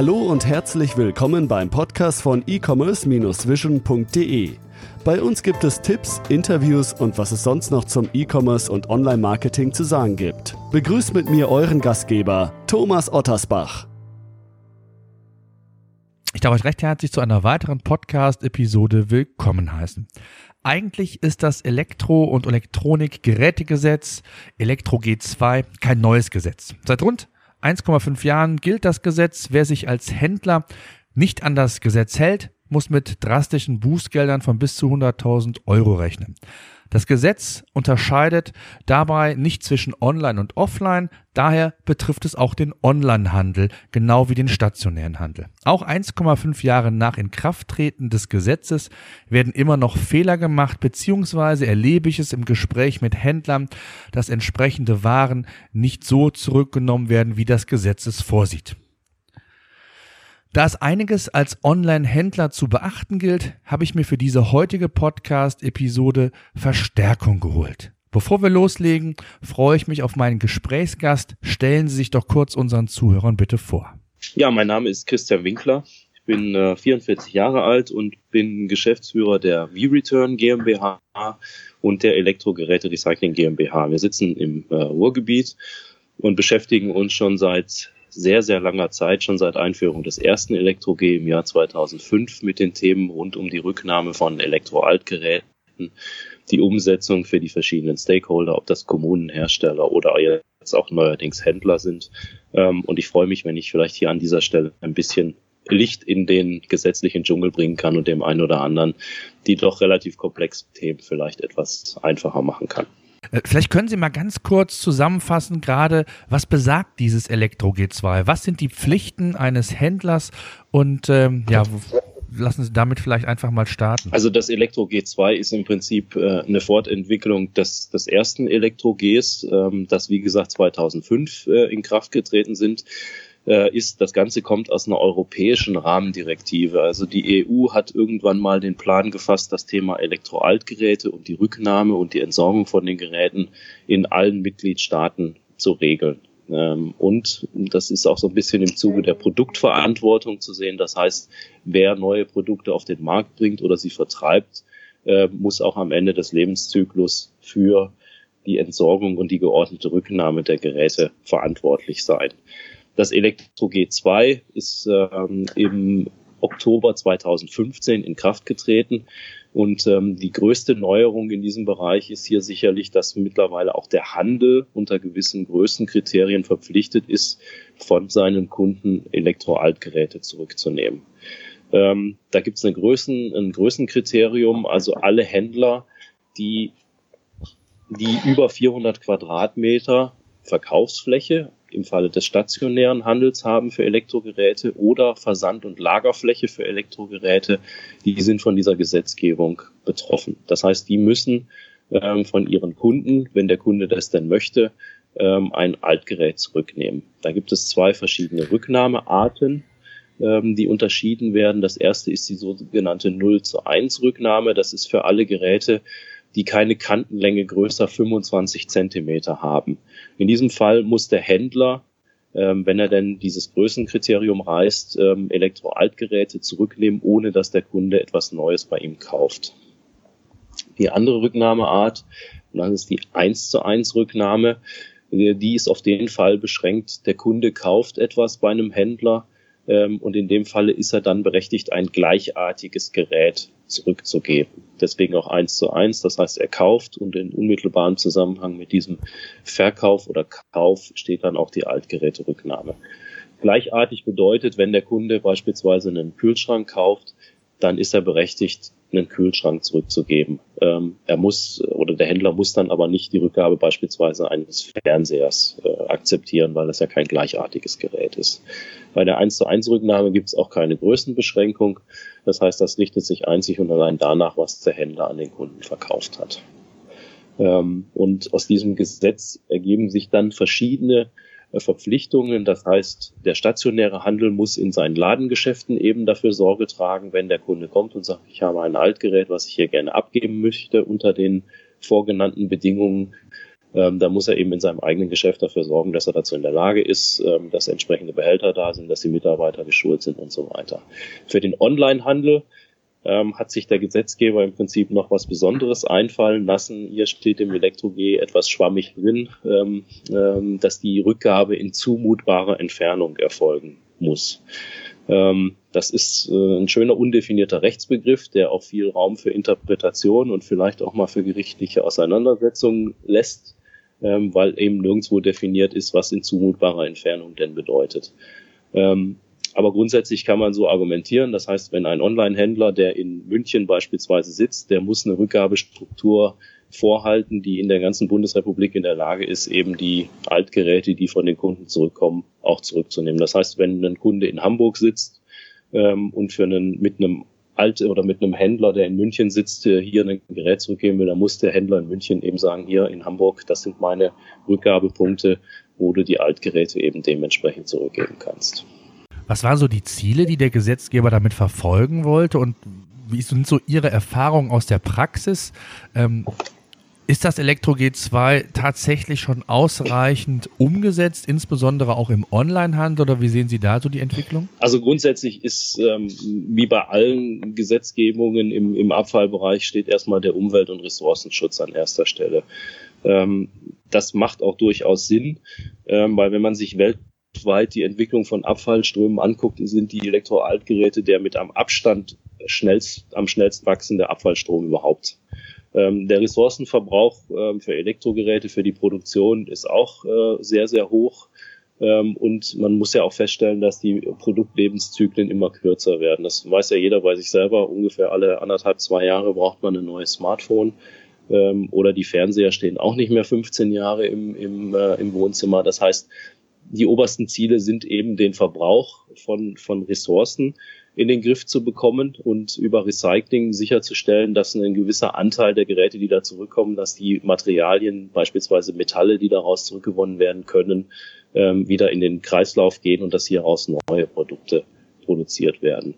Hallo und herzlich willkommen beim Podcast von e-commerce-vision.de. Bei uns gibt es Tipps, Interviews und was es sonst noch zum E-Commerce und Online-Marketing zu sagen gibt. Begrüßt mit mir euren Gastgeber, Thomas Ottersbach. Ich darf euch recht herzlich zu einer weiteren Podcast-Episode willkommen heißen. Eigentlich ist das Elektro- und Elektronikgerätegesetz Elektro G2 kein neues Gesetz. Seit rund 1,5 Jahren gilt das Gesetz. Wer sich als Händler nicht an das Gesetz hält, muss mit drastischen Bußgeldern von bis zu 100.000 Euro rechnen. Das Gesetz unterscheidet dabei nicht zwischen Online und Offline, daher betrifft es auch den Onlinehandel, genau wie den stationären Handel. Auch 1,5 Jahre nach Inkrafttreten des Gesetzes werden immer noch Fehler gemacht, beziehungsweise erlebe ich es im Gespräch mit Händlern, dass entsprechende Waren nicht so zurückgenommen werden, wie das Gesetz es vorsieht. Da es einiges als Online-Händler zu beachten gilt, habe ich mir für diese heutige Podcast-Episode Verstärkung geholt. Bevor wir loslegen, freue ich mich auf meinen Gesprächsgast. Stellen Sie sich doch kurz unseren Zuhörern bitte vor. Ja, mein Name ist Christian Winkler. Ich bin äh, 44 Jahre alt und bin Geschäftsführer der V-Return GmbH und der Elektrogeräte Recycling GmbH. Wir sitzen im äh, Ruhrgebiet und beschäftigen uns schon seit sehr, sehr langer Zeit, schon seit Einführung des ersten Elektro-G im Jahr 2005 mit den Themen rund um die Rücknahme von Elektroaltgeräten, die Umsetzung für die verschiedenen Stakeholder, ob das Kommunen, Hersteller oder jetzt auch neuerdings Händler sind. Ähm, und ich freue mich, wenn ich vielleicht hier an dieser Stelle ein bisschen Licht in den gesetzlichen Dschungel bringen kann und dem einen oder anderen die doch relativ komplexen Themen vielleicht etwas einfacher machen kann. Äh, vielleicht können Sie mal ganz kurz zusammenfassen, gerade was besagt dieses Elektro G2? Was sind die Pflichten eines Händlers? Und ähm, ja, lassen Sie damit vielleicht einfach mal starten. Also das Elektro G2 ist im Prinzip äh, eine Fortentwicklung des, des ersten Elektro Gs, ähm, das wie gesagt 2005 äh, in Kraft getreten sind ist, das Ganze kommt aus einer europäischen Rahmendirektive. Also die EU hat irgendwann mal den Plan gefasst, das Thema Elektroaltgeräte und die Rücknahme und die Entsorgung von den Geräten in allen Mitgliedstaaten zu regeln. Ähm, und das ist auch so ein bisschen im Zuge der Produktverantwortung zu sehen. Das heißt, wer neue Produkte auf den Markt bringt oder sie vertreibt, äh, muss auch am Ende des Lebenszyklus für die Entsorgung und die geordnete Rücknahme der Geräte verantwortlich sein. Das Elektro G2 ist ähm, im Oktober 2015 in Kraft getreten. Und ähm, die größte Neuerung in diesem Bereich ist hier sicherlich, dass mittlerweile auch der Handel unter gewissen Größenkriterien verpflichtet ist, von seinen Kunden Elektroaltgeräte zurückzunehmen. Ähm, da gibt es Größen, ein Größenkriterium, also alle Händler, die, die über 400 Quadratmeter Verkaufsfläche im Falle des stationären Handels haben für Elektrogeräte oder Versand- und Lagerfläche für Elektrogeräte, die sind von dieser Gesetzgebung betroffen. Das heißt, die müssen ähm, von ihren Kunden, wenn der Kunde das denn möchte, ähm, ein Altgerät zurücknehmen. Da gibt es zwei verschiedene Rücknahmearten, ähm, die unterschieden werden. Das erste ist die sogenannte 0 zu 1 Rücknahme. Das ist für alle Geräte, die keine Kantenlänge größer 25 Zentimeter haben. In diesem Fall muss der Händler, ähm, wenn er denn dieses Größenkriterium reißt, ähm, Elektroaltgeräte zurücknehmen, ohne dass der Kunde etwas Neues bei ihm kauft. Die andere Rücknahmeart, und das ist die 1 zu 1 Rücknahme, die ist auf den Fall beschränkt, der Kunde kauft etwas bei einem Händler, und in dem Falle ist er dann berechtigt, ein gleichartiges Gerät zurückzugeben. Deswegen auch eins zu eins. Das heißt, er kauft und in unmittelbarem Zusammenhang mit diesem Verkauf oder Kauf steht dann auch die Altgeräterücknahme. Gleichartig bedeutet, wenn der Kunde beispielsweise einen Kühlschrank kauft, dann ist er berechtigt, einen Kühlschrank zurückzugeben. Ähm, er muss oder der Händler muss dann aber nicht die Rückgabe beispielsweise eines Fernsehers äh, akzeptieren, weil das ja kein gleichartiges Gerät ist. Bei der 1 zu 1 Rücknahme gibt es auch keine Größenbeschränkung. Das heißt, das richtet sich einzig und allein danach, was der Händler an den Kunden verkauft hat. Ähm, und aus diesem Gesetz ergeben sich dann verschiedene Verpflichtungen. Das heißt, der stationäre Handel muss in seinen Ladengeschäften eben dafür Sorge tragen, wenn der Kunde kommt und sagt, ich habe ein Altgerät, was ich hier gerne abgeben möchte unter den vorgenannten Bedingungen, ähm, da muss er eben in seinem eigenen Geschäft dafür sorgen, dass er dazu in der Lage ist, ähm, dass entsprechende Behälter da sind, dass die Mitarbeiter geschult sind und so weiter. Für den Online-Handel ähm, hat sich der Gesetzgeber im Prinzip noch was Besonderes einfallen lassen. Hier steht im Elektro-G etwas schwammig drin, ähm, ähm, dass die Rückgabe in zumutbarer Entfernung erfolgen muss. Ähm, das ist äh, ein schöner undefinierter Rechtsbegriff, der auch viel Raum für Interpretation und vielleicht auch mal für gerichtliche Auseinandersetzungen lässt ähm, weil eben nirgendwo definiert ist, was in zumutbarer Entfernung denn bedeutet. Ähm, aber grundsätzlich kann man so argumentieren. Das heißt, wenn ein Online-Händler, der in München beispielsweise sitzt, der muss eine Rückgabestruktur vorhalten, die in der ganzen Bundesrepublik in der Lage ist, eben die Altgeräte, die von den Kunden zurückkommen, auch zurückzunehmen. Das heißt, wenn ein Kunde in Hamburg sitzt ähm, und für einen mit einem alt oder mit einem Händler, der in München sitzt, hier ein Gerät zurückgeben will, dann muss der Händler in München eben sagen, hier in Hamburg, das sind meine Rückgabepunkte, wo du die Altgeräte eben dementsprechend zurückgeben kannst. Was waren so die Ziele, die der Gesetzgeber damit verfolgen wollte und wie sind so Ihre Erfahrungen aus der Praxis? Ähm, ist das Elektro G2 tatsächlich schon ausreichend umgesetzt, insbesondere auch im Onlinehandel oder wie sehen Sie da so die Entwicklung? Also grundsätzlich ist ähm, wie bei allen Gesetzgebungen im, im Abfallbereich steht erstmal der Umwelt- und Ressourcenschutz an erster Stelle. Ähm, das macht auch durchaus Sinn, ähm, weil wenn man sich weltweit die Entwicklung von Abfallströmen anguckt, sind die Elektroaltgeräte der mit am Abstand schnellst, am schnellst wachsende Abfallstrom überhaupt. Ähm, der Ressourcenverbrauch ähm, für Elektrogeräte, für die Produktion ist auch äh, sehr, sehr hoch. Ähm, und man muss ja auch feststellen, dass die Produktlebenszyklen immer kürzer werden. Das weiß ja jeder bei sich selber. Ungefähr alle anderthalb, zwei Jahre braucht man ein neues Smartphone. Ähm, oder die Fernseher stehen auch nicht mehr 15 Jahre im, im, äh, im Wohnzimmer. Das heißt, die obersten Ziele sind eben den Verbrauch von, von Ressourcen in den Griff zu bekommen und über Recycling sicherzustellen, dass ein gewisser Anteil der Geräte, die da zurückkommen, dass die Materialien, beispielsweise Metalle, die daraus zurückgewonnen werden können, ähm, wieder in den Kreislauf gehen und dass hieraus neue Produkte produziert werden.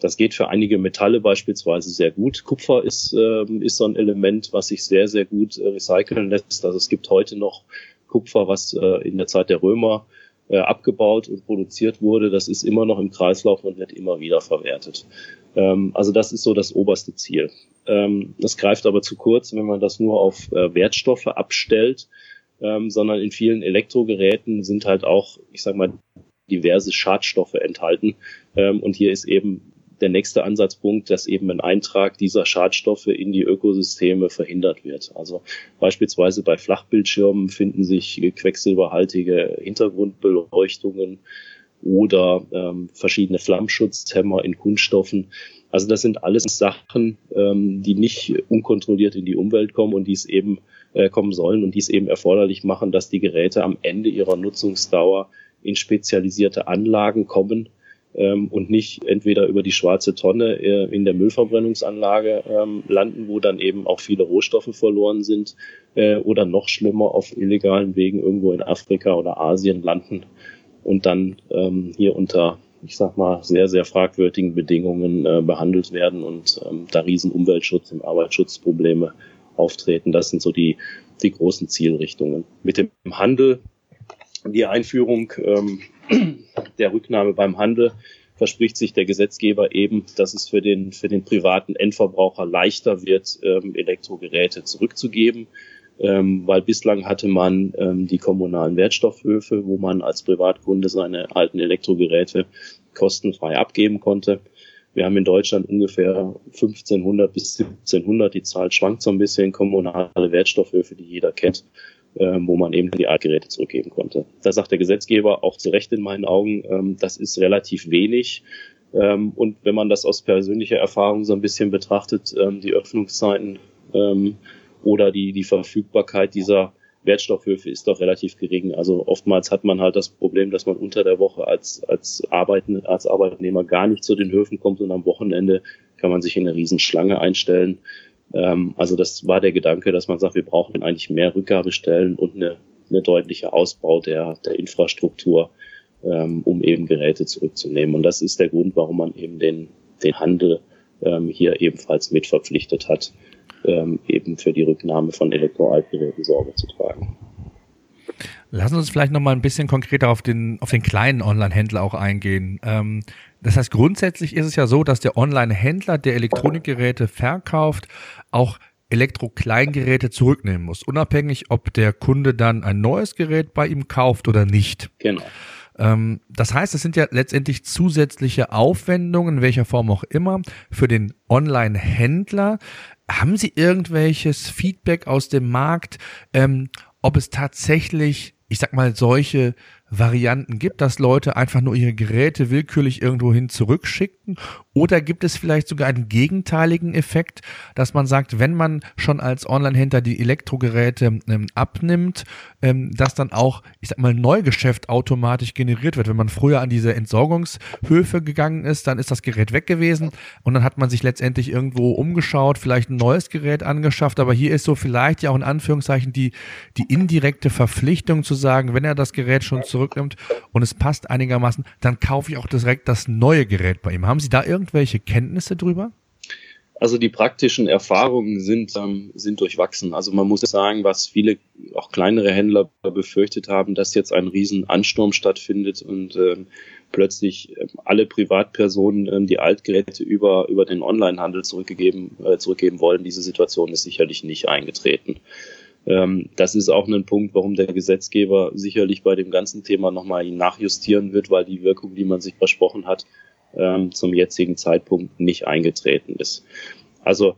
Das geht für einige Metalle beispielsweise sehr gut. Kupfer ist, ähm, ist so ein Element, was sich sehr, sehr gut äh, recyceln lässt. Also es gibt heute noch Kupfer, was äh, in der Zeit der Römer äh, abgebaut und produziert wurde, das ist immer noch im Kreislauf und wird immer wieder verwertet. Ähm, also das ist so das oberste Ziel. Ähm, das greift aber zu kurz, wenn man das nur auf äh, Wertstoffe abstellt, ähm, sondern in vielen Elektrogeräten sind halt auch, ich sag mal, diverse Schadstoffe enthalten. Ähm, und hier ist eben der nächste Ansatzpunkt, dass eben ein Eintrag dieser Schadstoffe in die Ökosysteme verhindert wird. Also beispielsweise bei Flachbildschirmen finden sich quecksilberhaltige Hintergrundbeleuchtungen oder ähm, verschiedene Flammschutzhemmer in Kunststoffen. Also das sind alles Sachen, ähm, die nicht unkontrolliert in die Umwelt kommen und die es eben äh, kommen sollen und die es eben erforderlich machen, dass die Geräte am Ende ihrer Nutzungsdauer in spezialisierte Anlagen kommen, ähm, und nicht entweder über die schwarze Tonne äh, in der Müllverbrennungsanlage ähm, landen, wo dann eben auch viele Rohstoffe verloren sind, äh, oder noch schlimmer auf illegalen Wegen irgendwo in Afrika oder Asien landen und dann ähm, hier unter ich sag mal, sehr, sehr fragwürdigen Bedingungen äh, behandelt werden und ähm, da riesen Umweltschutz und Arbeitsschutzprobleme auftreten. Das sind so die, die großen Zielrichtungen. Mit dem Handel, die Einführung ähm, der Rücknahme beim Handel verspricht sich der Gesetzgeber eben, dass es für den, für den privaten Endverbraucher leichter wird, ähm, Elektrogeräte zurückzugeben. Ähm, weil bislang hatte man ähm, die kommunalen Wertstoffhöfe, wo man als Privatkunde seine alten Elektrogeräte kostenfrei abgeben konnte. Wir haben in Deutschland ungefähr 1500 bis 1700, die Zahl schwankt so ein bisschen, kommunale Wertstoffhöfe, die jeder kennt wo man eben die Altgeräte zurückgeben konnte. Da sagt der Gesetzgeber auch zu Recht in meinen Augen, ähm, das ist relativ wenig. Ähm, und wenn man das aus persönlicher Erfahrung so ein bisschen betrachtet, ähm, die Öffnungszeiten ähm, oder die, die Verfügbarkeit dieser Wertstoffhöfe ist doch relativ gering. Also oftmals hat man halt das Problem, dass man unter der Woche als, als, Arbeiten, als Arbeitnehmer gar nicht zu den Höfen kommt und am Wochenende kann man sich in eine Riesenschlange einstellen. Ähm, also das war der Gedanke, dass man sagt, wir brauchen eigentlich mehr Rückgabestellen und eine, eine deutliche Ausbau der, der Infrastruktur, ähm, um eben Geräte zurückzunehmen. Und das ist der Grund, warum man eben den, den Handel ähm, hier ebenfalls mit verpflichtet hat, ähm, eben für die Rücknahme von Elektroaltgeräten Sorge zu tragen. Lassen Sie uns vielleicht noch mal ein bisschen konkreter auf den, auf den kleinen Online-Händler auch eingehen. Ähm, das heißt, grundsätzlich ist es ja so, dass der Online-Händler, der Elektronikgeräte verkauft, auch Elektro-Kleingeräte zurücknehmen muss, unabhängig, ob der Kunde dann ein neues Gerät bei ihm kauft oder nicht. Genau. Ähm, das heißt, es sind ja letztendlich zusätzliche Aufwendungen, in welcher Form auch immer, für den Online-Händler. Haben Sie irgendwelches Feedback aus dem Markt, ähm, ob es tatsächlich, ich sag mal, solche Varianten gibt, dass Leute einfach nur ihre Geräte willkürlich irgendwohin zurückschicken? Oder gibt es vielleicht sogar einen gegenteiligen Effekt, dass man sagt, wenn man schon als Online-Händler die Elektrogeräte ähm, abnimmt, ähm, dass dann auch, ich sag mal, Neugeschäft automatisch generiert wird? Wenn man früher an diese Entsorgungshöfe gegangen ist, dann ist das Gerät weg gewesen und dann hat man sich letztendlich irgendwo umgeschaut, vielleicht ein neues Gerät angeschafft, aber hier ist so vielleicht ja auch in Anführungszeichen die, die indirekte Verpflichtung zu sagen, wenn er das Gerät schon zu zurücknimmt und es passt einigermaßen, dann kaufe ich auch direkt das neue Gerät bei ihm. Haben Sie da irgendwelche Kenntnisse drüber? Also die praktischen Erfahrungen sind, ähm, sind durchwachsen. Also man muss sagen, was viele auch kleinere Händler befürchtet haben, dass jetzt ein riesen Ansturm stattfindet und ähm, plötzlich ähm, alle Privatpersonen ähm, die Altgeräte über, über den Onlinehandel zurückgegeben, äh, zurückgeben wollen. Diese Situation ist sicherlich nicht eingetreten. Ähm, das ist auch ein Punkt, warum der Gesetzgeber sicherlich bei dem ganzen Thema nochmal nachjustieren wird, weil die Wirkung, die man sich versprochen hat, ähm, zum jetzigen Zeitpunkt nicht eingetreten ist. Also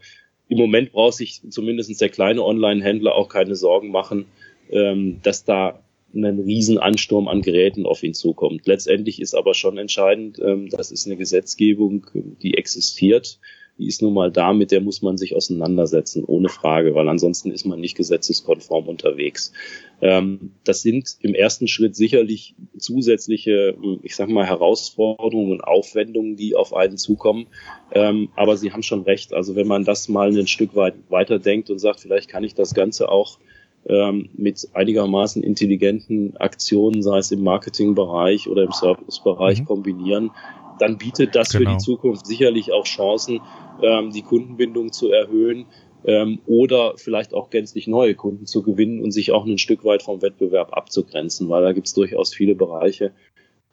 im Moment braucht sich zumindest der kleine Online-Händler auch keine Sorgen machen, ähm, dass da ein Riesenansturm an Geräten auf ihn zukommt. Letztendlich ist aber schon entscheidend, das ist eine Gesetzgebung, die existiert die ist nun mal da, mit der muss man sich auseinandersetzen, ohne Frage, weil ansonsten ist man nicht gesetzeskonform unterwegs. Ähm, das sind im ersten Schritt sicherlich zusätzliche, ich sag mal, Herausforderungen und Aufwendungen, die auf einen zukommen. Ähm, aber Sie haben schon recht. Also wenn man das mal ein Stück weit weiterdenkt und sagt, vielleicht kann ich das Ganze auch ähm, mit einigermaßen intelligenten Aktionen, sei es im Marketingbereich oder im Servicebereich, mhm. kombinieren, dann bietet das genau. für die genau. Zukunft sicherlich auch Chancen, ähm, die Kundenbindung zu erhöhen ähm, oder vielleicht auch gänzlich neue Kunden zu gewinnen und sich auch ein Stück weit vom Wettbewerb abzugrenzen, weil da gibt es durchaus viele Bereiche,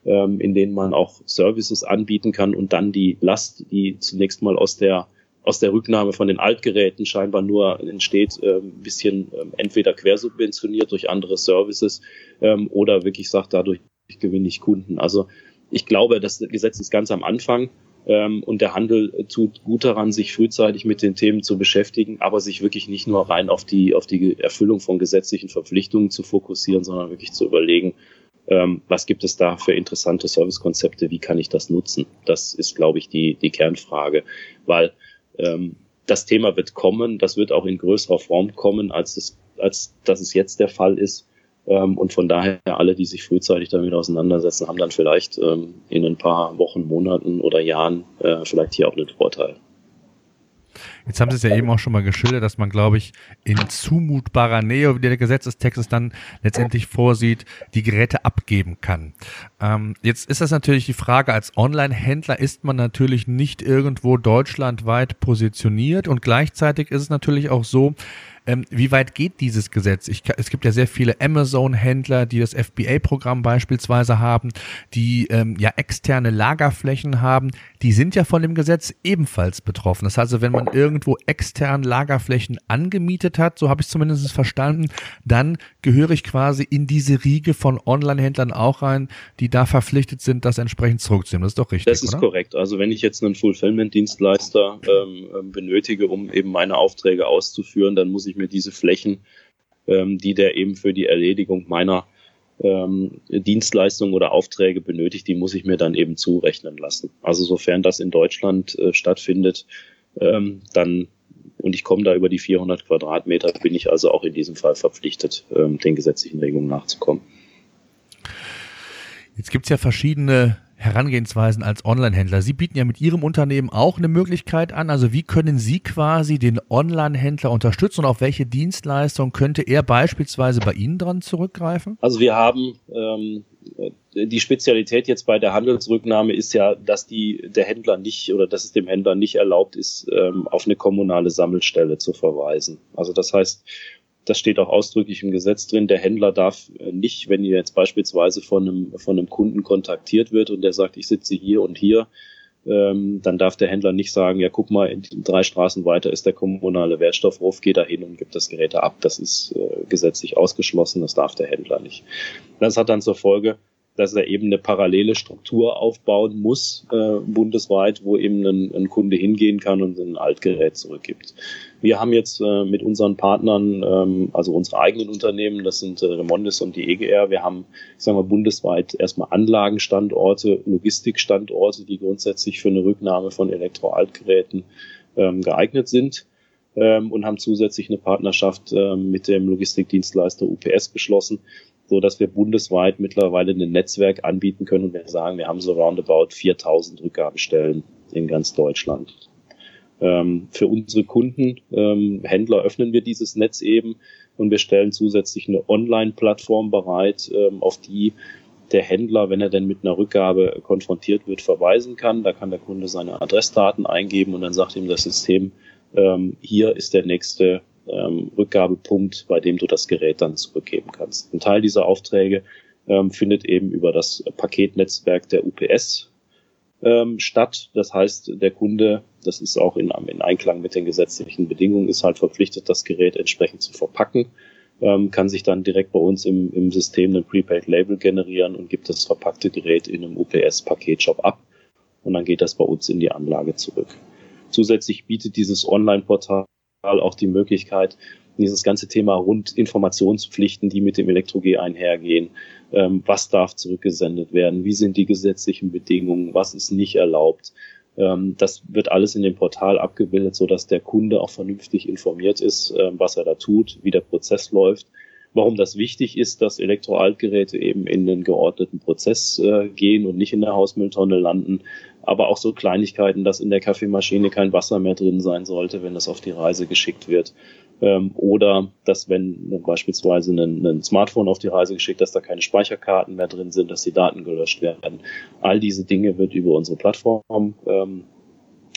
ähm, in denen man auch Services anbieten kann und dann die Last, die zunächst mal aus der aus der Rücknahme von den Altgeräten scheinbar nur entsteht, äh, ein bisschen äh, entweder quersubventioniert durch andere Services ähm, oder wirklich sagt, dadurch gewinne ich Kunden. Also ich glaube, das Gesetz ist ganz am Anfang ähm, und der Handel tut gut daran, sich frühzeitig mit den Themen zu beschäftigen, aber sich wirklich nicht nur rein auf die, auf die Erfüllung von gesetzlichen Verpflichtungen zu fokussieren, sondern wirklich zu überlegen, ähm, was gibt es da für interessante Servicekonzepte, wie kann ich das nutzen? Das ist, glaube ich, die, die Kernfrage, weil ähm, das Thema wird kommen, das wird auch in größerer Form kommen, als es, als dass es jetzt der Fall ist. Ähm, und von daher alle, die sich frühzeitig damit auseinandersetzen, haben dann vielleicht ähm, in ein paar Wochen, Monaten oder Jahren äh, vielleicht hier auch einen Vorteil. Jetzt haben Sie es ja eben auch schon mal geschildert, dass man, glaube ich, in zumutbarer Nähe, wie der Gesetzestext es dann letztendlich vorsieht, die Geräte abgeben kann. Ähm, jetzt ist das natürlich die Frage, als Online-Händler ist man natürlich nicht irgendwo deutschlandweit positioniert und gleichzeitig ist es natürlich auch so, ähm, wie weit geht dieses Gesetz? Ich, es gibt ja sehr viele Amazon-Händler, die das FBA-Programm beispielsweise haben, die ähm, ja externe Lagerflächen haben. Die sind ja von dem Gesetz ebenfalls betroffen. Das heißt also, wenn man irgendwo extern Lagerflächen angemietet hat, so habe ich zumindest verstanden, dann gehöre ich quasi in diese Riege von Online-Händlern auch rein, die da verpflichtet sind, das entsprechend zurückzunehmen. Das ist doch richtig. Das ist oder? korrekt. Also wenn ich jetzt einen Fulfillment-Dienstleister ähm, ähm benötige, um eben meine Aufträge auszuführen, dann muss ich mir diese Flächen, ähm, die der eben für die Erledigung meiner ähm, Dienstleistungen oder Aufträge benötigt, die muss ich mir dann eben zurechnen lassen. Also sofern das in Deutschland äh, stattfindet, ähm, dann und ich komme da über die 400 Quadratmeter, bin ich also auch in diesem Fall verpflichtet, ähm, den gesetzlichen Regelungen nachzukommen. Jetzt gibt's ja verschiedene Herangehensweisen als Online-Händler. Sie bieten ja mit Ihrem Unternehmen auch eine Möglichkeit an. Also wie können Sie quasi den Online-Händler unterstützen und auf welche Dienstleistung könnte er beispielsweise bei Ihnen dran zurückgreifen? Also wir haben ähm, die Spezialität jetzt bei der Handelsrücknahme ist ja, dass die der Händler nicht oder dass es dem Händler nicht erlaubt ist, ähm, auf eine kommunale Sammelstelle zu verweisen. Also das heißt, das steht auch ausdrücklich im Gesetz drin, der Händler darf äh, nicht, wenn ihr jetzt beispielsweise von einem, von einem Kunden kontaktiert wird und der sagt, ich sitze hier und hier, ähm, dann darf der Händler nicht sagen, ja guck mal, in drei Straßen weiter ist der kommunale Wertstoffhof, geh da hin und gib das Gerät ab. Das ist äh, gesetzlich ausgeschlossen, das darf der Händler nicht. Das hat dann zur Folge, dass er eben eine parallele Struktur aufbauen muss, äh, bundesweit, wo eben ein, ein, Kunde hingehen kann und ein Altgerät zurückgibt. Wir haben jetzt äh, mit unseren Partnern, ähm, also unsere eigenen Unternehmen, das sind äh, Remondis und die EGR, wir haben, ich sage mal, bundesweit erstmal Anlagenstandorte, Logistikstandorte, die grundsätzlich für eine Rücknahme von Elektroaltgeräten ähm, geeignet sind ähm, und haben zusätzlich eine Partnerschaft ähm, mit dem Logistikdienstleister UPS geschlossen, so dass wir bundesweit mittlerweile ein Netzwerk anbieten können und wir sagen, wir haben so roundabout 4000 Rückgabestellen in ganz Deutschland. Ähm, für unsere Kunden, ähm, Händler, öffnen wir dieses Netz eben und wir stellen zusätzlich eine Online-Plattform bereit, ähm, auf die der Händler, wenn er denn mit einer Rückgabe konfrontiert wird, verweisen kann. Da kann der Kunde seine Adressdaten eingeben und dann sagt ihm das System, ähm, hier ist der nächste ähm, Rückgabepunkt, bei dem du das Gerät dann zurückgeben kannst. Ein Teil dieser Aufträge ähm, findet eben über das Paketnetzwerk der UPS ähm, statt. Das heißt, der Kunde, das ist auch in, in Einklang mit den gesetzlichen Bedingungen, ist halt verpflichtet, das Gerät entsprechend zu verpacken, ähm, kann sich dann direkt bei uns im, im System ein Prepaid-Label generieren und gibt das verpackte Gerät in einem UPS-Paketshop ab und dann geht das bei uns in die Anlage zurück. Zusätzlich bietet dieses Online-Portal auch die Möglichkeit, dieses ganze Thema rund Informationspflichten, die mit dem Elektro-G einhergehen, ähm, was darf zurückgesendet werden, wie sind die gesetzlichen Bedingungen, was ist nicht erlaubt. Ähm, das wird alles in dem Portal abgebildet, so dass der Kunde auch vernünftig informiert ist, ähm, was er da tut, wie der Prozess läuft. Warum das wichtig ist, dass Elektroaltgeräte eben in den geordneten Prozess äh, gehen und nicht in der Hausmülltonne landen, aber auch so Kleinigkeiten, dass in der Kaffeemaschine kein Wasser mehr drin sein sollte, wenn das auf die Reise geschickt wird. Ähm, oder dass wenn beispielsweise ein, ein, Smartphone auf die Reise geschickt, dass da keine Speicherkarten mehr drin sind, dass die Daten gelöscht werden. All diese Dinge wird über unsere Plattform ähm,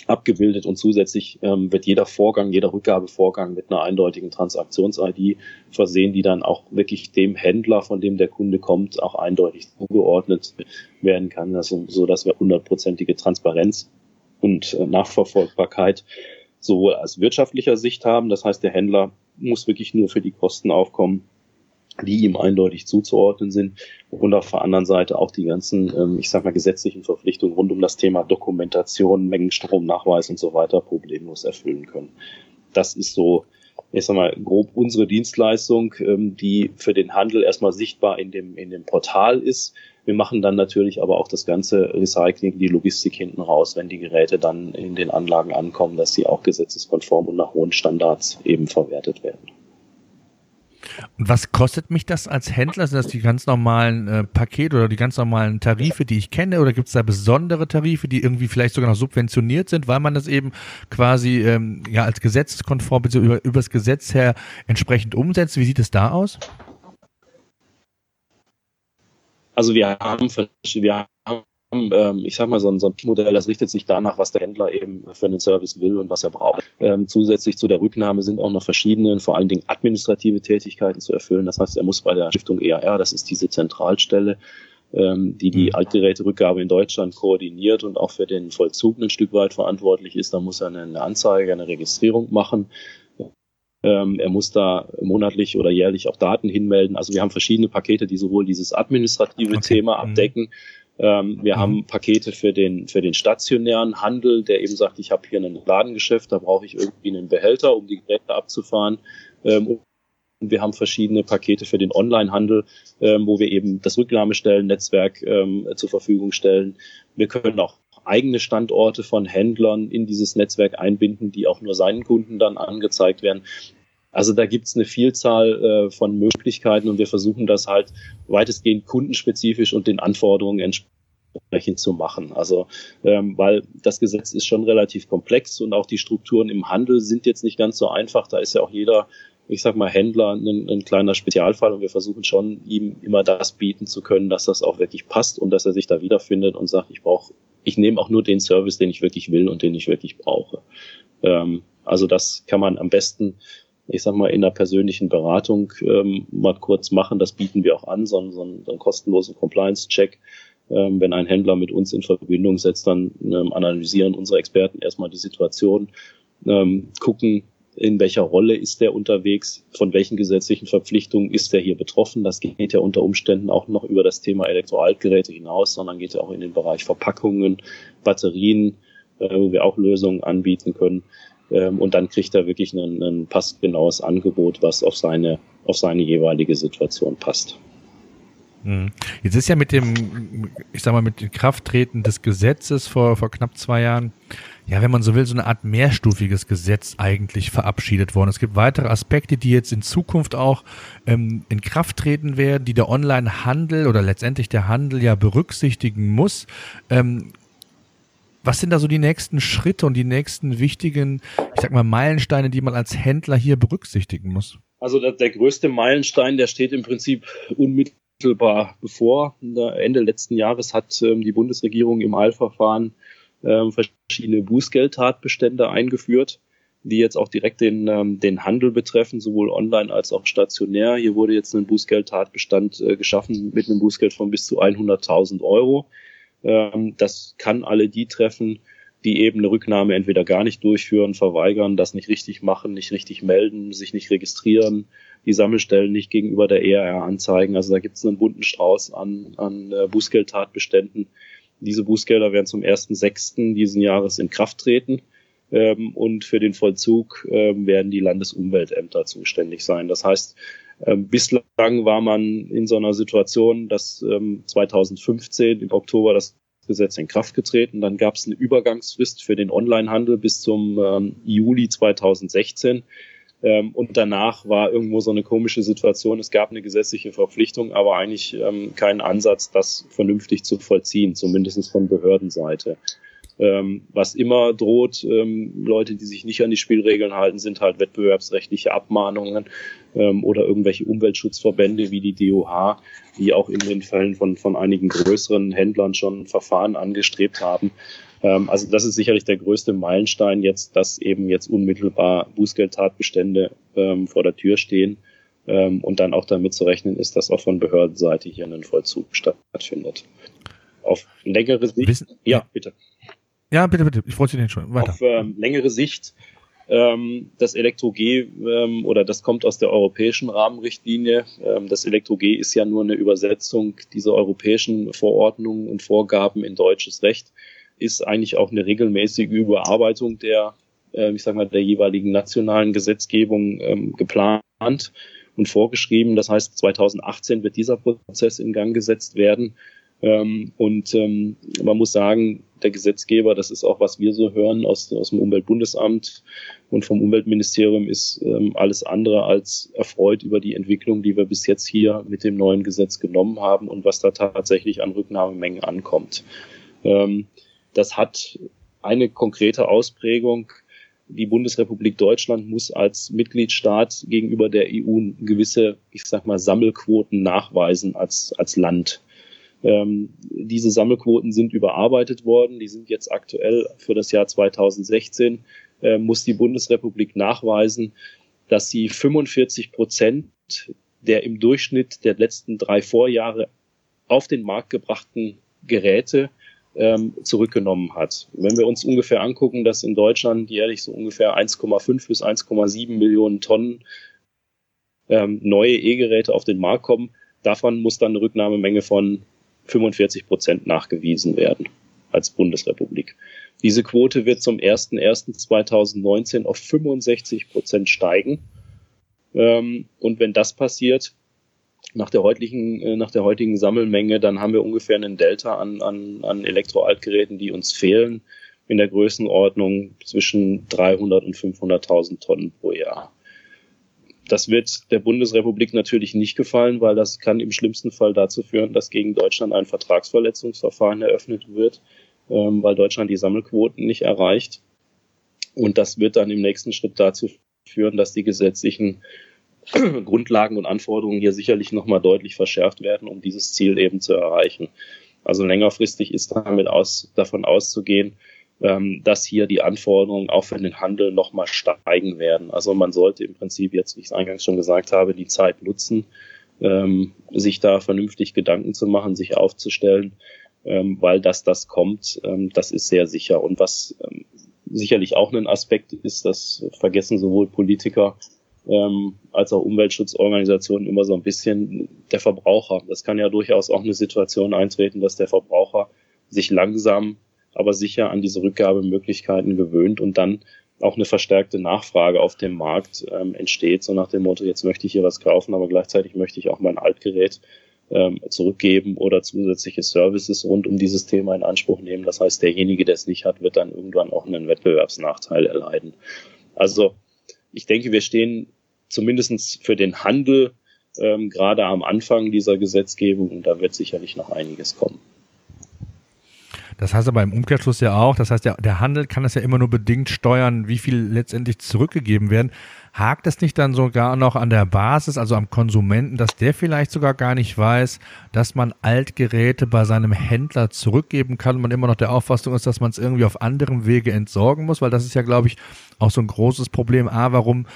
abgebildet und zusätzlich ähm, wird jeder Vorgang, jeder Rückgabevorgang mit einer eindeutigen Transaktions-ID versehen, die dann auch wirklich dem Händler, von dem der Kunde kommt, auch eindeutig zugeordnet werden kann, also, so dass wir hundertprozentige Transparenz und äh, Nachverfolgbarkeit sowohl aus wirtschaftlicher Sicht haben, das heißt der Händler muss wirklich nur für die Kosten aufkommen, die ihm eindeutig zuzuordnen sind und auf der anderen Seite auch die ganzen, ähm, ich sag mal, gesetzlichen Verpflichtungen rund um das Thema Dokumentation, Mengenstromnachweis und so weiter problemlos erfüllen können. Das ist so, ich sag mal, grob unsere Dienstleistung, ähm, die für den Handel erstmal sichtbar in dem, in dem Portal ist. Wir machen dann natürlich aber auch das ganze Recycling, die Logistik hinten raus, wenn die Geräte dann in den Anlagen ankommen, dass sie auch gesetzeskonform und nach hohen Standards eben verwertet werden. Und was kostet mich das als Händler? Sind das die ganz normalen äh, Pakete oder die ganz normalen Tarife, die ich kenne? Oder gibt es da besondere Tarife, die irgendwie vielleicht sogar noch subventioniert sind, weil man das eben quasi ähm, ja als gesetzeskonform bzw. Über, das Gesetz her entsprechend umsetzt? Wie sieht es da aus? Also wir haben, wir haben ähm, ich sag mal, so ein, so ein Modell, das richtet sich danach, was der Händler eben für einen Service will und was er braucht. Ähm, zusätzlich zu der Rücknahme sind auch noch verschiedene, vor allen Dingen administrative Tätigkeiten zu erfüllen. Das heißt, er muss bei der Stiftung EAR, das ist diese Zentralstelle, ähm, die die mhm. Altgeräterückgabe in Deutschland koordiniert und auch für den Vollzug ein Stück weit verantwortlich ist. Da muss er eine Anzeige, eine Registrierung machen. Ähm, er muss da monatlich oder jährlich auch Daten hinmelden. Also wir haben verschiedene Pakete, die sowohl dieses administrative okay. Thema mhm. abdecken, ähm, wir mhm. haben Pakete für den, für den stationären Handel, der eben sagt, ich habe hier ein Ladengeschäft, da brauche ich irgendwie einen Behälter, um die Geräte abzufahren. Ähm, und wir haben verschiedene Pakete für den Online-Handel, ähm, wo wir eben das Rücknahmestellennetzwerk ähm, zur Verfügung stellen. Wir können auch eigene Standorte von Händlern in dieses Netzwerk einbinden, die auch nur seinen Kunden dann angezeigt werden. Also da gibt's eine Vielzahl äh, von Möglichkeiten und wir versuchen das halt weitestgehend kundenspezifisch und den Anforderungen entsprechend zu machen. Also ähm, weil das Gesetz ist schon relativ komplex und auch die Strukturen im Handel sind jetzt nicht ganz so einfach. Da ist ja auch jeder, ich sag mal, Händler ein, ein kleiner Spezialfall und wir versuchen schon, ihm immer das bieten zu können, dass das auch wirklich passt und dass er sich da wiederfindet und sagt, ich brauche, ich nehme auch nur den Service, den ich wirklich will und den ich wirklich brauche. Ähm, also das kann man am besten ich sag mal, in einer persönlichen Beratung ähm, mal kurz machen. Das bieten wir auch an, so, so einen, so einen kostenlosen Compliance-Check, ähm, wenn ein Händler mit uns in Verbindung setzt, dann ähm, analysieren unsere Experten erstmal die Situation, ähm, gucken, in welcher Rolle ist der unterwegs, von welchen gesetzlichen Verpflichtungen ist der hier betroffen. Das geht ja unter Umständen auch noch über das Thema Elektroaltgeräte hinaus, sondern geht ja auch in den Bereich Verpackungen, Batterien, äh, wo wir auch Lösungen anbieten können. Ähm, und dann kriegt er wirklich ein, ein passgenaues Angebot, was auf seine, auf seine jeweilige Situation passt. Hm. Jetzt ist ja mit dem, ich sag mal, mit dem Krafttreten des Gesetzes vor, vor knapp zwei Jahren, ja, wenn man so will, so eine Art mehrstufiges Gesetz eigentlich verabschiedet worden. Es gibt weitere Aspekte, die jetzt in Zukunft auch ähm, in Kraft treten werden, die der Online-Handel oder letztendlich der Handel ja berücksichtigen muss. Ähm, was sind da so die nächsten Schritte und die nächsten wichtigen, ich sag mal, Meilensteine, die man als Händler hier berücksichtigen muss? Also der, der größte Meilenstein, der steht im Prinzip unmittelbar bevor. Ende letzten Jahres hat ähm, die Bundesregierung im Eilverfahren ähm, verschiedene Bußgeldtatbestände eingeführt, die jetzt auch direkt den, ähm, den Handel betreffen, sowohl online als auch stationär. Hier wurde jetzt ein Bußgeldtatbestand äh, geschaffen mit einem Bußgeld von bis zu 100.000 Euro. Ähm, das kann alle die treffen, die eben eine Rücknahme entweder gar nicht durchführen, verweigern, das nicht richtig machen, nicht richtig melden, sich nicht registrieren, die Sammelstellen nicht gegenüber der ERR anzeigen. Also da gibt es einen bunten Strauß an, an äh, Bußgeldtatbeständen. Diese Bußgelder werden zum 1.6. diesen Jahres in Kraft treten. Ähm, und für den Vollzug ähm, werden die Landesumweltämter zuständig sein. Das heißt, bislang war man in so einer Situation, dass ähm, 2015 im Oktober das Gesetz in Kraft getreten. Dann gab es eine Übergangsfrist für den Onlinehandel bis zum ähm, Juli 2016. Ähm, und danach war irgendwo so eine komische Situation. Es gab eine gesetzliche Verpflichtung, aber eigentlich ähm, keinen Ansatz, das vernünftig zu vollziehen, zumindest von Behördenseite. Ähm, was immer droht, ähm, Leute, die sich nicht an die Spielregeln halten, sind halt wettbewerbsrechtliche Abmahnungen ähm, oder irgendwelche Umweltschutzverbände wie die DOH, die auch in den Fällen von, von einigen größeren Händlern schon Verfahren angestrebt haben. Ähm, also das ist sicherlich der größte Meilenstein jetzt, dass eben jetzt unmittelbar Bußgeldtatbestände ähm, vor der Tür stehen ähm, und dann auch damit zu rechnen ist, dass auch von Behördenseite hier ein Vollzug stattfindet. Auf längere Sicht. Wissen, ja, bitte. Ja, bitte, bitte. Ich wollte den schon weiter. Auf ähm, längere Sicht ähm, das Elektro-G ähm, oder das kommt aus der europäischen Rahmenrichtlinie. Ähm, das Elektro-G ist ja nur eine Übersetzung dieser europäischen Verordnungen und Vorgaben in deutsches Recht, ist eigentlich auch eine regelmäßige Überarbeitung der, ich sag mal, der jeweiligen nationalen Gesetzgebung geplant und vorgeschrieben. Das heißt, 2018 wird dieser Prozess in Gang gesetzt werden. Ähm, und ähm, man muss sagen, der Gesetzgeber, das ist auch, was wir so hören aus, aus dem Umweltbundesamt und vom Umweltministerium, ist ähm, alles andere als erfreut über die Entwicklung, die wir bis jetzt hier mit dem neuen Gesetz genommen haben und was da tatsächlich an Rücknahmemengen ankommt. Ähm, das hat eine konkrete Ausprägung. Die Bundesrepublik Deutschland muss als Mitgliedstaat gegenüber der EU gewisse, ich sag mal, Sammelquoten nachweisen als, als Land. Ähm, diese Sammelquoten sind überarbeitet worden. Die sind jetzt aktuell für das Jahr 2016. Äh, muss die Bundesrepublik nachweisen, dass sie 45 Prozent der im Durchschnitt der letzten drei Vorjahre auf den Markt gebrachten Geräte ähm, zurückgenommen hat. Wenn wir uns ungefähr angucken, dass in Deutschland jährlich so ungefähr 1,5 bis 1,7 Millionen Tonnen ähm, neue E-Geräte auf den Markt kommen, davon muss dann eine Rücknahmemenge von 45 Prozent nachgewiesen werden als Bundesrepublik. Diese Quote wird zum 01.01.2019 auf 65 Prozent steigen. Ähm, und wenn das passiert, nach der heutigen, äh, nach der heutigen Sammelmenge, dann haben wir ungefähr einen Delta an, an, an Elektroaltgeräten, die uns fehlen, in der Größenordnung zwischen 300 und 500.000 Tonnen pro Jahr. Das wird der Bundesrepublik natürlich nicht gefallen, weil das kann im schlimmsten Fall dazu führen, dass gegen Deutschland ein Vertragsverletzungsverfahren eröffnet wird, ähm, weil Deutschland die Sammelquoten nicht erreicht. Und das wird dann im nächsten Schritt dazu führen, dass die gesetzlichen Grundlagen und Anforderungen hier sicherlich nochmal deutlich verschärft werden, um dieses Ziel eben zu erreichen. Also längerfristig ist damit aus, davon auszugehen, ähm, dass hier die Anforderungen auch für den Handel nochmal steigen werden. Also man sollte im Prinzip jetzt, wie ich es eingangs schon gesagt habe, die Zeit nutzen, ähm, sich da vernünftig Gedanken zu machen, sich aufzustellen, ähm, weil das das kommt, ähm, das ist sehr sicher. Und was ähm, sicherlich auch ein Aspekt ist, das vergessen sowohl Politiker ähm, als auch Umweltschutzorganisationen immer so ein bisschen der Verbraucher. Das kann ja durchaus auch eine Situation eintreten, dass der Verbraucher sich langsam aber sicher an diese Rückgabemöglichkeiten gewöhnt und dann auch eine verstärkte Nachfrage auf dem Markt ähm, entsteht, so nach dem Motto, jetzt möchte ich hier was kaufen, aber gleichzeitig möchte ich auch mein Altgerät ähm, zurückgeben oder zusätzliche Services rund um dieses Thema in Anspruch nehmen. Das heißt, derjenige, der es nicht hat, wird dann irgendwann auch einen Wettbewerbsnachteil erleiden. Also ich denke, wir stehen zumindestens für den Handel ähm, gerade am Anfang dieser Gesetzgebung und da wird sicherlich noch einiges kommen. Das heißt aber im Umkehrschluss ja auch, das heißt, der, der Handel kann es ja immer nur bedingt steuern, wie viel letztendlich zurückgegeben werden. Hakt es nicht dann sogar noch an der Basis, also am Konsumenten, dass der vielleicht sogar gar nicht weiß, dass man Altgeräte bei seinem Händler zurückgeben kann und man immer noch der Auffassung ist, dass man es irgendwie auf anderem Wege entsorgen muss? Weil das ist ja, glaube ich, auch so ein großes Problem. A, warum,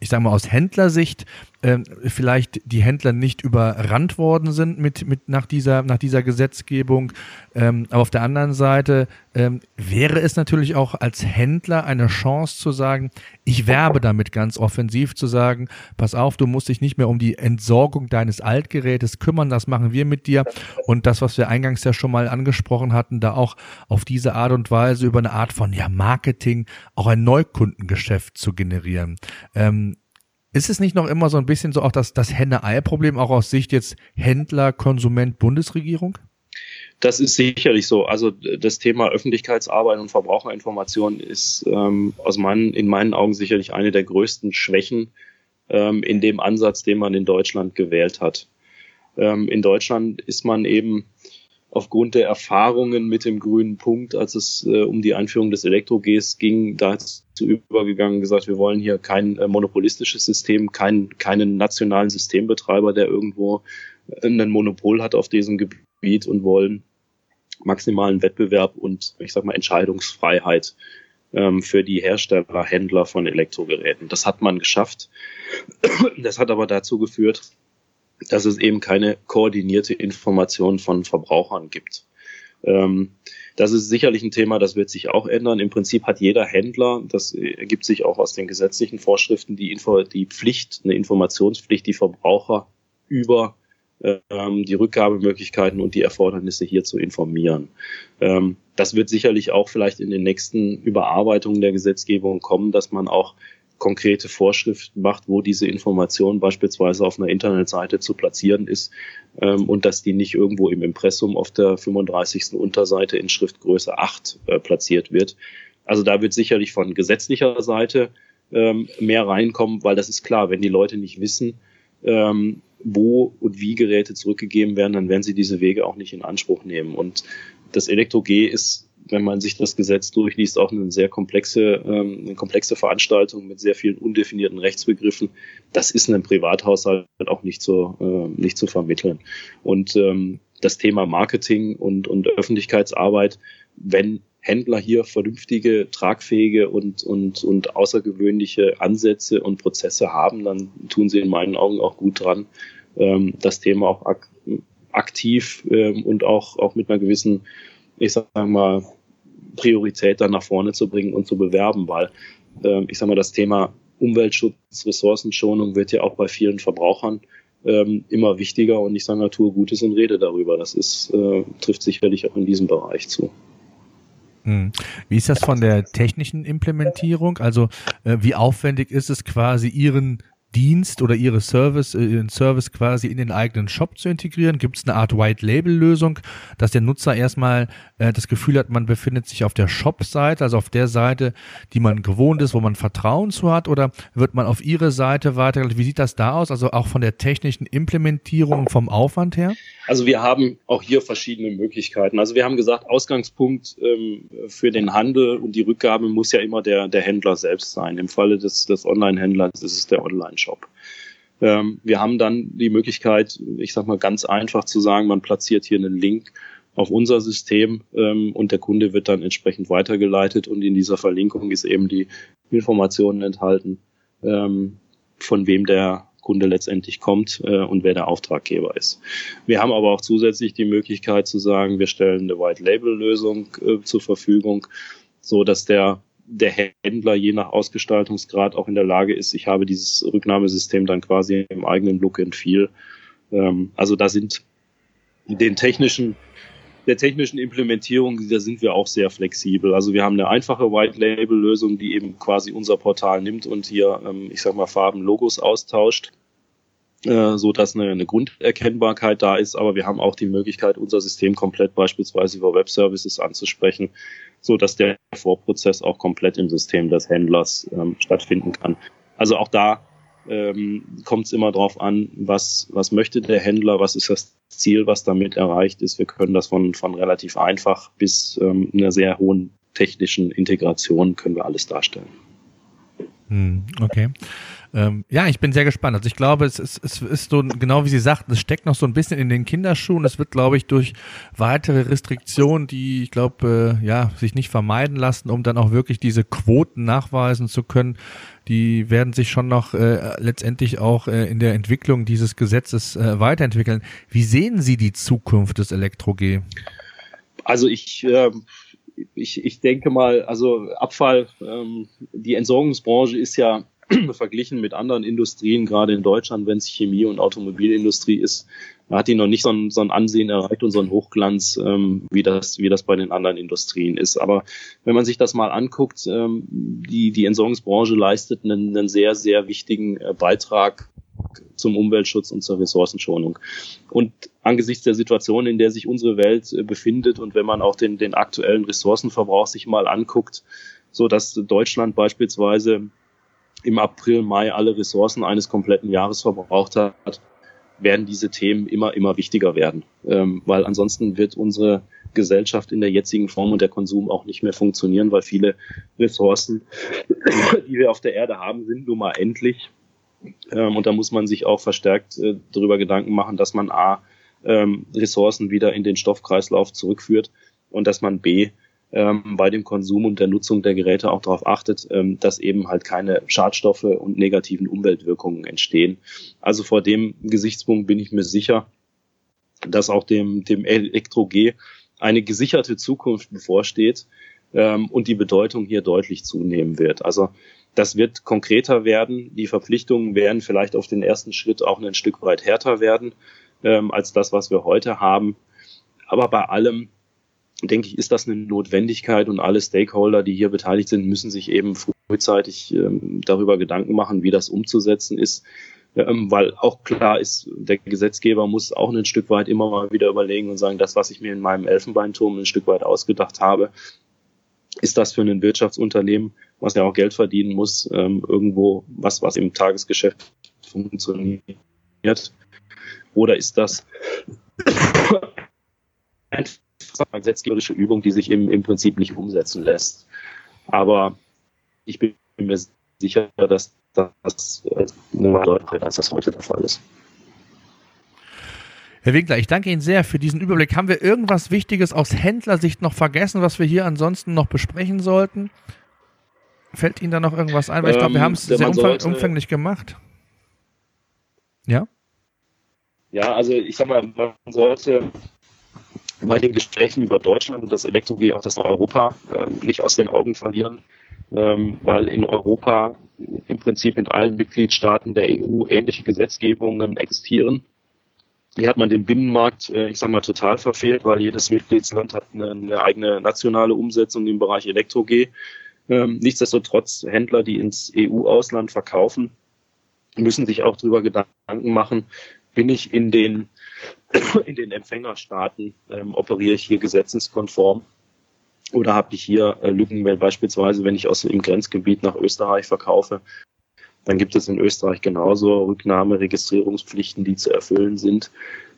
ich sage mal aus Händlersicht, äh, vielleicht die Händler nicht überrannt worden sind mit, mit nach dieser, nach dieser Gesetzgebung. Ähm, aber auf der anderen Seite ähm, wäre es natürlich auch als Händler eine Chance zu sagen, ich werbe damit ganz offensiv zu sagen, pass auf, du musst dich nicht mehr um die Entsorgung deines Altgerätes kümmern, das machen wir mit dir. Und das, was wir eingangs ja schon mal angesprochen hatten, da auch auf diese Art und Weise über eine Art von ja, Marketing auch ein Neukundengeschäft zu generieren. Ähm, ist es nicht noch immer so ein bisschen so auch das, das Henne-Ei-Problem, auch aus Sicht jetzt Händler, Konsument, Bundesregierung? Das ist sicherlich so. Also das Thema Öffentlichkeitsarbeit und Verbraucherinformation ist ähm, aus meinen, in meinen Augen sicherlich eine der größten Schwächen ähm, in dem Ansatz, den man in Deutschland gewählt hat. Ähm, in Deutschland ist man eben aufgrund der Erfahrungen mit dem grünen Punkt, als es äh, um die Einführung des Elektro-Gs ging, dazu übergegangen, gesagt, wir wollen hier kein äh, monopolistisches System, kein, keinen nationalen Systembetreiber, der irgendwo äh, ein Monopol hat auf diesem Gebiet und wollen maximalen Wettbewerb und ich sag mal Entscheidungsfreiheit ähm, für die Hersteller, Händler von Elektrogeräten. Das hat man geschafft. Das hat aber dazu geführt, dass es eben keine koordinierte Information von Verbrauchern gibt. Ähm, das ist sicherlich ein Thema, das wird sich auch ändern. Im Prinzip hat jeder Händler, das ergibt sich auch aus den gesetzlichen Vorschriften, die, Info, die Pflicht, eine Informationspflicht, die Verbraucher über die Rückgabemöglichkeiten und die Erfordernisse hier zu informieren. Ähm, das wird sicherlich auch vielleicht in den nächsten Überarbeitungen der Gesetzgebung kommen, dass man auch konkrete Vorschriften macht, wo diese Information beispielsweise auf einer Internetseite zu platzieren ist ähm, und dass die nicht irgendwo im Impressum auf der 35. Unterseite in Schriftgröße 8 äh, platziert wird. Also da wird sicherlich von gesetzlicher Seite ähm, mehr reinkommen, weil das ist klar, wenn die Leute nicht wissen, ähm, wo und wie Geräte zurückgegeben werden, dann werden sie diese Wege auch nicht in Anspruch nehmen. Und das Elektro-G ist, wenn man sich das Gesetz durchliest, auch eine sehr komplexe, ähm, eine komplexe Veranstaltung mit sehr vielen undefinierten Rechtsbegriffen. Das ist in einem Privathaushalt auch nicht zu, äh, nicht zu vermitteln. Und ähm, das Thema Marketing und, und Öffentlichkeitsarbeit, wenn Händler hier vernünftige, tragfähige und, und, und außergewöhnliche Ansätze und Prozesse haben, dann tun sie in meinen Augen auch gut dran, ähm, das Thema auch ak aktiv ähm, und auch, auch mit einer gewissen, ich sag mal, Priorität dann nach vorne zu bringen und zu bewerben, weil ähm, ich sag mal, das Thema Umweltschutz, Ressourcenschonung wird ja auch bei vielen Verbrauchern ähm, immer wichtiger und ich sage mal, tue Gutes und rede darüber. Das ist, äh, trifft sicherlich auch in diesem Bereich zu. Hm. Wie ist das von der technischen Implementierung? Also äh, wie aufwendig ist es quasi Ihren Dienst oder ihre Service, äh, ihren Service quasi in den eigenen Shop zu integrieren? Gibt es eine Art White-Label-Lösung, dass der Nutzer erstmal äh, das Gefühl hat, man befindet sich auf der Shop-Seite, also auf der Seite, die man gewohnt ist, wo man Vertrauen zu hat? Oder wird man auf Ihre Seite weitergeleitet? Wie sieht das da aus? Also auch von der technischen Implementierung, vom Aufwand her? Also wir haben auch hier verschiedene Möglichkeiten. Also wir haben gesagt, Ausgangspunkt ähm, für den Handel und die Rückgabe muss ja immer der, der Händler selbst sein. Im Falle des, des Online-Händlers ist es der Online-Shop. Ähm, wir haben dann die Möglichkeit, ich sag mal ganz einfach zu sagen, man platziert hier einen Link auf unser System ähm, und der Kunde wird dann entsprechend weitergeleitet und in dieser Verlinkung ist eben die Informationen enthalten, ähm, von wem der Kunde letztendlich kommt äh, und wer der Auftraggeber ist. Wir haben aber auch zusätzlich die Möglichkeit zu sagen, wir stellen eine White Label Lösung äh, zur Verfügung, so dass der der Händler je nach Ausgestaltungsgrad auch in der Lage ist, ich habe dieses Rücknahmesystem dann quasi im eigenen Look and Feel. Ähm, also da sind den technischen der technischen Implementierung, da sind wir auch sehr flexibel. Also wir haben eine einfache White Label Lösung, die eben quasi unser Portal nimmt und hier, ähm, ich sag mal, Farben, Logos austauscht, so dass eine, eine Grunderkennbarkeit da ist. Aber wir haben auch die Möglichkeit, unser System komplett beispielsweise über Web Services anzusprechen, so dass der Vorprozess auch komplett im System des Händlers ähm, stattfinden kann. Also auch da ähm, kommt es immer darauf an, was, was möchte der Händler, was ist das Ziel, was damit erreicht ist. Wir können das von, von relativ einfach bis ähm, einer sehr hohen technischen Integration können wir alles darstellen. Hm, okay. Ähm, ja, ich bin sehr gespannt. Also ich glaube, es ist, es ist so, genau wie Sie sagten, es steckt noch so ein bisschen in den Kinderschuhen. Es wird, glaube ich, durch weitere Restriktionen, die, ich glaube, äh, ja, sich nicht vermeiden lassen, um dann auch wirklich diese Quoten nachweisen zu können, die werden sich schon noch äh, letztendlich auch äh, in der Entwicklung dieses Gesetzes äh, weiterentwickeln. Wie sehen Sie die Zukunft des Elektro-G? Also ich, äh, ich, ich denke mal, also Abfall, ähm, die Entsorgungsbranche ist ja verglichen mit anderen Industrien, gerade in Deutschland, wenn es Chemie- und Automobilindustrie ist, hat die noch nicht so ein, so ein Ansehen erreicht und so ein Hochglanz, ähm, wie, das, wie das bei den anderen Industrien ist. Aber wenn man sich das mal anguckt, ähm, die, die Entsorgungsbranche leistet einen, einen sehr, sehr wichtigen äh, Beitrag zum Umweltschutz und zur Ressourcenschonung. Und angesichts der Situation, in der sich unsere Welt äh, befindet und wenn man auch den, den aktuellen Ressourcenverbrauch sich mal anguckt, so dass Deutschland beispielsweise im April, Mai alle Ressourcen eines kompletten Jahres verbraucht hat, werden diese Themen immer, immer wichtiger werden. Ähm, weil ansonsten wird unsere Gesellschaft in der jetzigen Form und der Konsum auch nicht mehr funktionieren, weil viele Ressourcen, die wir auf der Erde haben, sind nun mal endlich. Ähm, und da muss man sich auch verstärkt äh, darüber Gedanken machen, dass man A, ähm, Ressourcen wieder in den Stoffkreislauf zurückführt und dass man B, ähm, bei dem Konsum und der Nutzung der Geräte auch darauf achtet, ähm, dass eben halt keine Schadstoffe und negativen Umweltwirkungen entstehen. Also vor dem Gesichtspunkt bin ich mir sicher, dass auch dem, dem Elektro-G eine gesicherte Zukunft bevorsteht ähm, und die Bedeutung hier deutlich zunehmen wird. Also das wird konkreter werden. Die Verpflichtungen werden vielleicht auf den ersten Schritt auch ein Stück weit härter werden ähm, als das, was wir heute haben. Aber bei allem denke ich, ist das eine Notwendigkeit und alle Stakeholder, die hier beteiligt sind, müssen sich eben frühzeitig ähm, darüber Gedanken machen, wie das umzusetzen ist. Ähm, weil auch klar ist, der Gesetzgeber muss auch ein Stück weit immer mal wieder überlegen und sagen, das, was ich mir in meinem Elfenbeinturm ein Stück weit ausgedacht habe, ist das für ein Wirtschaftsunternehmen, was ja auch Geld verdienen muss, ähm, irgendwo was, was im Tagesgeschäft funktioniert? Oder ist das einfach gesetzgeberische Übung, die sich im, im Prinzip nicht umsetzen lässt. Aber ich bin mir sicher, dass das nur deutlicher als das heute der Fall ist. Herr Winkler, ich danke Ihnen sehr für diesen Überblick. Haben wir irgendwas Wichtiges aus Händlersicht noch vergessen, was wir hier ansonsten noch besprechen sollten? Fällt Ihnen da noch irgendwas ein? Weil ich glaube, wir ähm, haben es sehr umfang umfänglich gemacht. Ja? Ja, also ich sag mal, man sollte bei den Gesprächen über Deutschland und das Elektro-G auch das Europa äh, nicht aus den Augen verlieren, ähm, weil in Europa im Prinzip in allen Mitgliedstaaten der EU ähnliche Gesetzgebungen existieren. Hier hat man den Binnenmarkt, äh, ich sage mal, total verfehlt, weil jedes Mitgliedsland hat eine, eine eigene nationale Umsetzung im Bereich Elektro-G. Ähm, nichtsdestotrotz Händler, die ins EU-Ausland verkaufen, müssen sich auch darüber Gedanken machen, bin ich in den, in den Empfängerstaaten, ähm, operiere ich hier gesetzeskonform oder habe ich hier äh, Lücken, weil beispielsweise, wenn ich aus dem Grenzgebiet nach Österreich verkaufe, dann gibt es in Österreich genauso Rücknahme, Registrierungspflichten, die zu erfüllen sind.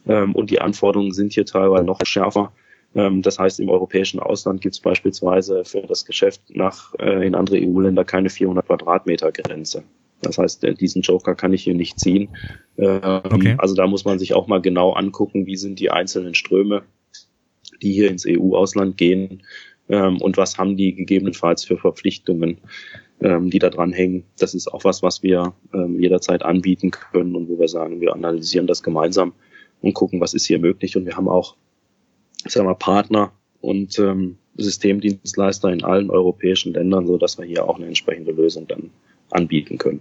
Ähm, und die Anforderungen sind hier teilweise noch schärfer. Ähm, das heißt, im europäischen Ausland gibt es beispielsweise für das Geschäft nach äh, in andere EU-Länder keine 400 Quadratmeter Grenze. Das heißt, äh, diesen Joker kann ich hier nicht ziehen. Ähm, okay. Also da muss man sich auch mal genau angucken, wie sind die einzelnen Ströme, die hier ins EU-Ausland gehen ähm, und was haben die gegebenenfalls für Verpflichtungen, ähm, die da dran hängen. Das ist auch was, was wir jederzeit anbieten können und wo wir sagen, wir analysieren das gemeinsam und gucken, was ist hier möglich. Und wir haben auch, sagen wir, Partner und Systemdienstleister in allen europäischen Ländern, so dass wir hier auch eine entsprechende Lösung dann anbieten können.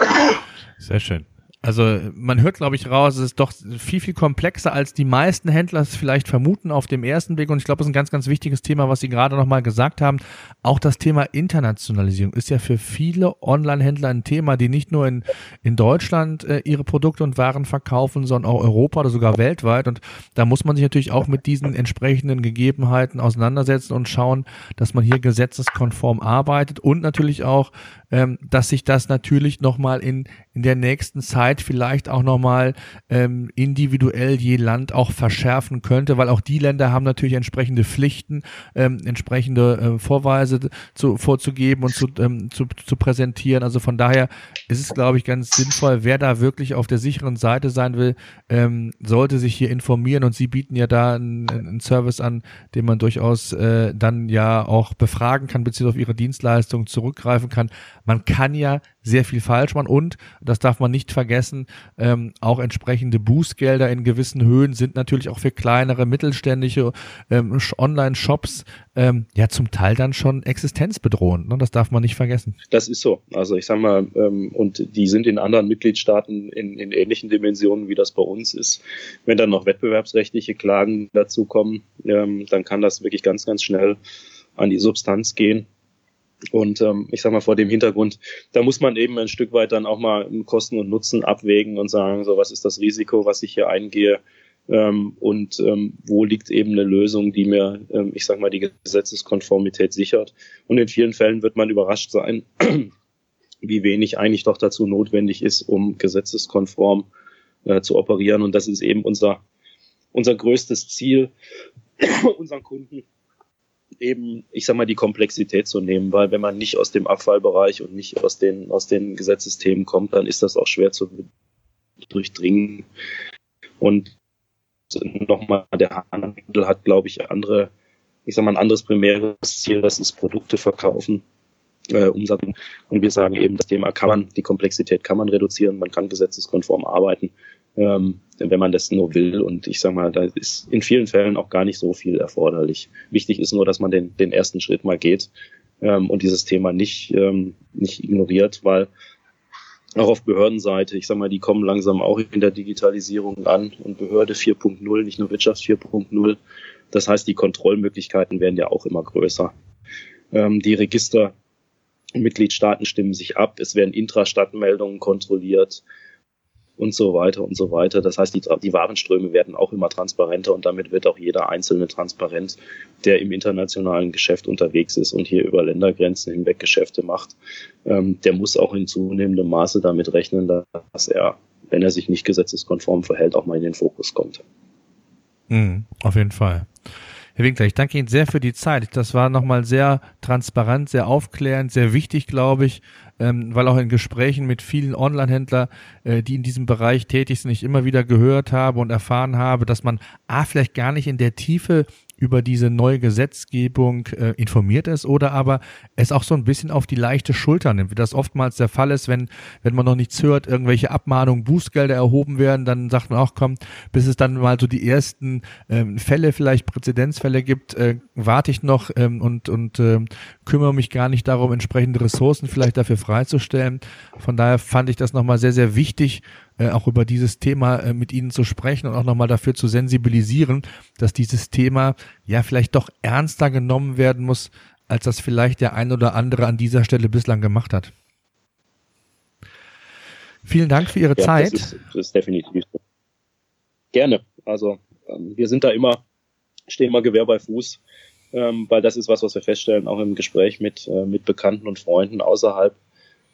Sehr schön. Also man hört, glaube ich, raus, es ist doch viel, viel komplexer, als die meisten Händler es vielleicht vermuten auf dem ersten Blick. Und ich glaube, es ist ein ganz, ganz wichtiges Thema, was Sie gerade nochmal gesagt haben. Auch das Thema Internationalisierung ist ja für viele Online-Händler ein Thema, die nicht nur in, in Deutschland äh, ihre Produkte und Waren verkaufen, sondern auch Europa oder sogar weltweit. Und da muss man sich natürlich auch mit diesen entsprechenden Gegebenheiten auseinandersetzen und schauen, dass man hier gesetzeskonform arbeitet und natürlich auch, ähm, dass sich das natürlich nochmal in, in der nächsten Zeit vielleicht auch nochmal ähm, individuell je Land auch verschärfen könnte, weil auch die Länder haben natürlich entsprechende Pflichten, ähm, entsprechende äh, Vorweise zu, vorzugeben und zu, ähm, zu, zu präsentieren. Also von daher ist es, glaube ich, ganz sinnvoll, wer da wirklich auf der sicheren Seite sein will, ähm, sollte sich hier informieren und Sie bieten ja da einen, einen Service an, den man durchaus äh, dann ja auch befragen kann, beziehungsweise auf Ihre Dienstleistung zurückgreifen kann. Man kann ja sehr viel falsch machen und, das darf man nicht vergessen, ähm, auch entsprechende Bußgelder in gewissen Höhen sind natürlich auch für kleinere, mittelständische ähm, Online-Shops ähm, ja zum Teil dann schon existenzbedrohend. Ne? Das darf man nicht vergessen. Das ist so. Also ich sag mal, ähm, und die sind in anderen Mitgliedstaaten in, in ähnlichen Dimensionen, wie das bei uns ist. Wenn dann noch wettbewerbsrechtliche Klagen dazu kommen, ähm, dann kann das wirklich ganz, ganz schnell an die Substanz gehen. Und ähm, ich sag mal vor dem Hintergrund, da muss man eben ein Stück weit dann auch mal Kosten und Nutzen abwägen und sagen, so was ist das Risiko, was ich hier eingehe ähm, und ähm, wo liegt eben eine Lösung, die mir, ähm, ich sag mal, die Gesetzeskonformität sichert. Und in vielen Fällen wird man überrascht sein, wie wenig eigentlich doch dazu notwendig ist, um gesetzeskonform äh, zu operieren. Und das ist eben unser unser größtes Ziel, unseren Kunden eben, ich sag mal, die Komplexität zu nehmen, weil wenn man nicht aus dem Abfallbereich und nicht aus den, aus den Gesetzesthemen kommt, dann ist das auch schwer zu durchdringen. Und nochmal, der Handel hat, glaube ich, andere, ich sag mal, ein anderes primäres Ziel, das ist Produkte verkaufen, äh, Umsatz. Und wir sagen eben, das Thema kann man, die Komplexität kann man reduzieren, man kann gesetzeskonform arbeiten ähm, wenn man das nur will. Und ich sage mal, da ist in vielen Fällen auch gar nicht so viel erforderlich. Wichtig ist nur, dass man den, den ersten Schritt mal geht ähm, und dieses Thema nicht, ähm, nicht ignoriert, weil auch auf Behördenseite, ich sage mal, die kommen langsam auch in der Digitalisierung an und Behörde 4.0, nicht nur Wirtschaft 4.0. Das heißt, die Kontrollmöglichkeiten werden ja auch immer größer. Ähm, die Register Mitgliedstaaten stimmen sich ab, es werden Intrastadtmeldungen kontrolliert und so weiter und so weiter. Das heißt, die, die Warenströme werden auch immer transparenter und damit wird auch jeder Einzelne transparent, der im internationalen Geschäft unterwegs ist und hier über Ländergrenzen hinweg Geschäfte macht. Ähm, der muss auch in zunehmendem Maße damit rechnen, dass er, wenn er sich nicht gesetzeskonform verhält, auch mal in den Fokus kommt. Mhm, auf jeden Fall. Herr Winkler, ich danke Ihnen sehr für die Zeit. Das war nochmal sehr transparent, sehr aufklärend, sehr wichtig, glaube ich, ähm, weil auch in Gesprächen mit vielen Online-Händlern, äh, die in diesem Bereich tätig sind, ich immer wieder gehört habe und erfahren habe, dass man A, vielleicht gar nicht in der Tiefe über diese neue Gesetzgebung äh, informiert ist oder aber es auch so ein bisschen auf die leichte Schulter nimmt, wie das oftmals der Fall ist, wenn, wenn man noch nichts hört, irgendwelche Abmahnungen, Bußgelder erhoben werden, dann sagt man auch, komm, bis es dann mal so die ersten ähm, Fälle, vielleicht Präzedenzfälle gibt, äh, warte ich noch ähm, und, und äh, kümmere mich gar nicht darum, entsprechende Ressourcen vielleicht dafür freizustellen. Von daher fand ich das nochmal sehr, sehr wichtig, äh, auch über dieses Thema äh, mit Ihnen zu sprechen und auch nochmal dafür zu sensibilisieren, dass dieses Thema ja vielleicht doch ernster genommen werden muss, als das vielleicht der ein oder andere an dieser Stelle bislang gemacht hat. Vielen Dank für Ihre ja, Zeit. Das ist, das ist definitiv so. Gerne. Also ähm, wir sind da immer, stehen immer Gewehr bei Fuß, ähm, weil das ist was, was wir feststellen, auch im Gespräch mit, äh, mit Bekannten und Freunden außerhalb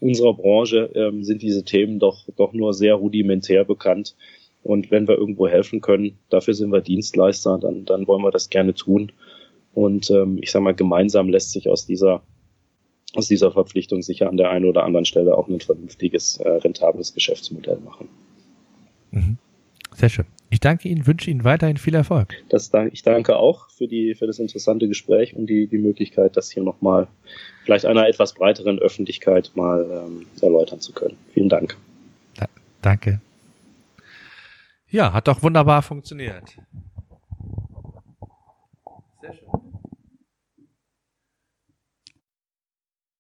unserer Branche ähm, sind diese Themen doch, doch nur sehr rudimentär bekannt. Und wenn wir irgendwo helfen können, dafür sind wir Dienstleister, dann, dann wollen wir das gerne tun. Und ähm, ich sage mal, gemeinsam lässt sich aus dieser aus dieser Verpflichtung sicher an der einen oder anderen Stelle auch ein vernünftiges, äh, rentables Geschäftsmodell machen. Mhm. Sehr schön. Ich danke Ihnen, wünsche Ihnen weiterhin viel Erfolg. Das, ich danke auch für, die, für das interessante Gespräch und die, die Möglichkeit, das hier nochmal vielleicht einer etwas breiteren Öffentlichkeit mal ähm, erläutern zu können. Vielen Dank. Da, danke. Ja, hat doch wunderbar funktioniert. Sehr schön.